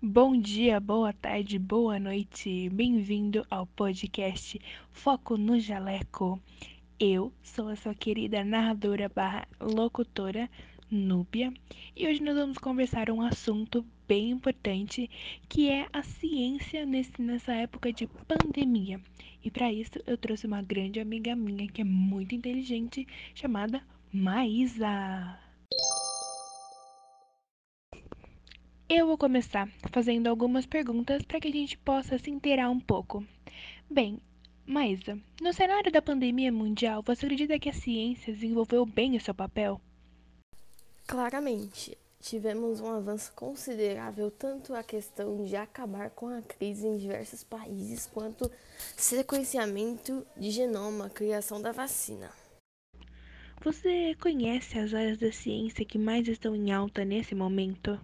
Bom dia, boa tarde, boa noite. Bem-vindo ao podcast Foco no Jaleco. Eu sou a sua querida narradora barra locutora Núbia e hoje nós vamos conversar um assunto bem importante que é a ciência nesse, nessa época de pandemia. E para isso eu trouxe uma grande amiga minha que é muito inteligente chamada Maísa. Eu vou começar fazendo algumas perguntas para que a gente possa se inteirar um pouco. Bem, Maísa, no cenário da pandemia mundial, você acredita que a ciência desenvolveu bem o seu papel? Claramente, tivemos um avanço considerável tanto a questão de acabar com a crise em diversos países, quanto sequenciamento de genoma, criação da vacina. Você conhece as áreas da ciência que mais estão em alta nesse momento?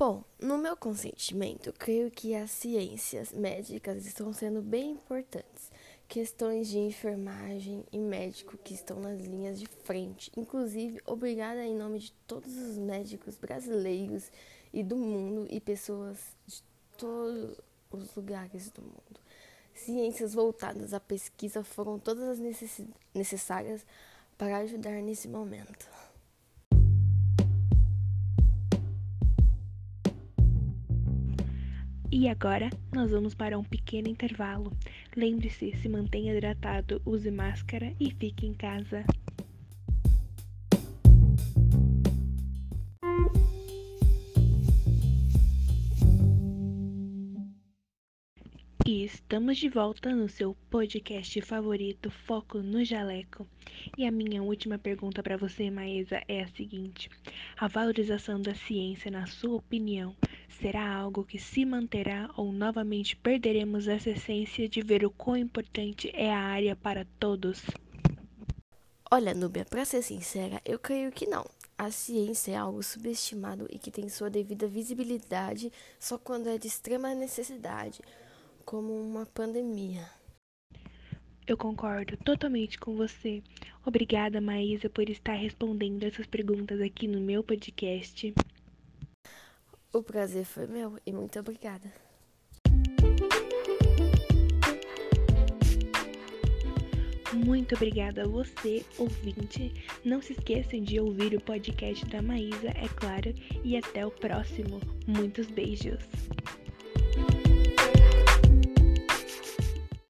Bom, no meu consentimento, creio que as ciências médicas estão sendo bem importantes. Questões de enfermagem e médico que estão nas linhas de frente. Inclusive, obrigada em nome de todos os médicos brasileiros e do mundo e pessoas de todos os lugares do mundo. Ciências voltadas à pesquisa foram todas as necessárias para ajudar nesse momento. E agora nós vamos para um pequeno intervalo. Lembre-se, se mantenha hidratado, use máscara e fique em casa. E estamos de volta no seu podcast favorito, Foco no Jaleco. E a minha última pergunta para você, Maísa, é a seguinte: a valorização da ciência, na sua opinião, será algo que se manterá ou novamente perderemos essa essência de ver o quão importante é a área para todos? Olha, Núbia, para ser sincera, eu creio que não. A ciência é algo subestimado e que tem sua devida visibilidade só quando é de extrema necessidade como uma pandemia. Eu concordo totalmente com você. Obrigada, Maísa, por estar respondendo essas perguntas aqui no meu podcast. O prazer foi meu e muito obrigada. Muito obrigada a você, ouvinte. Não se esqueçam de ouvir o podcast da Maísa, é claro, e até o próximo. Muitos beijos.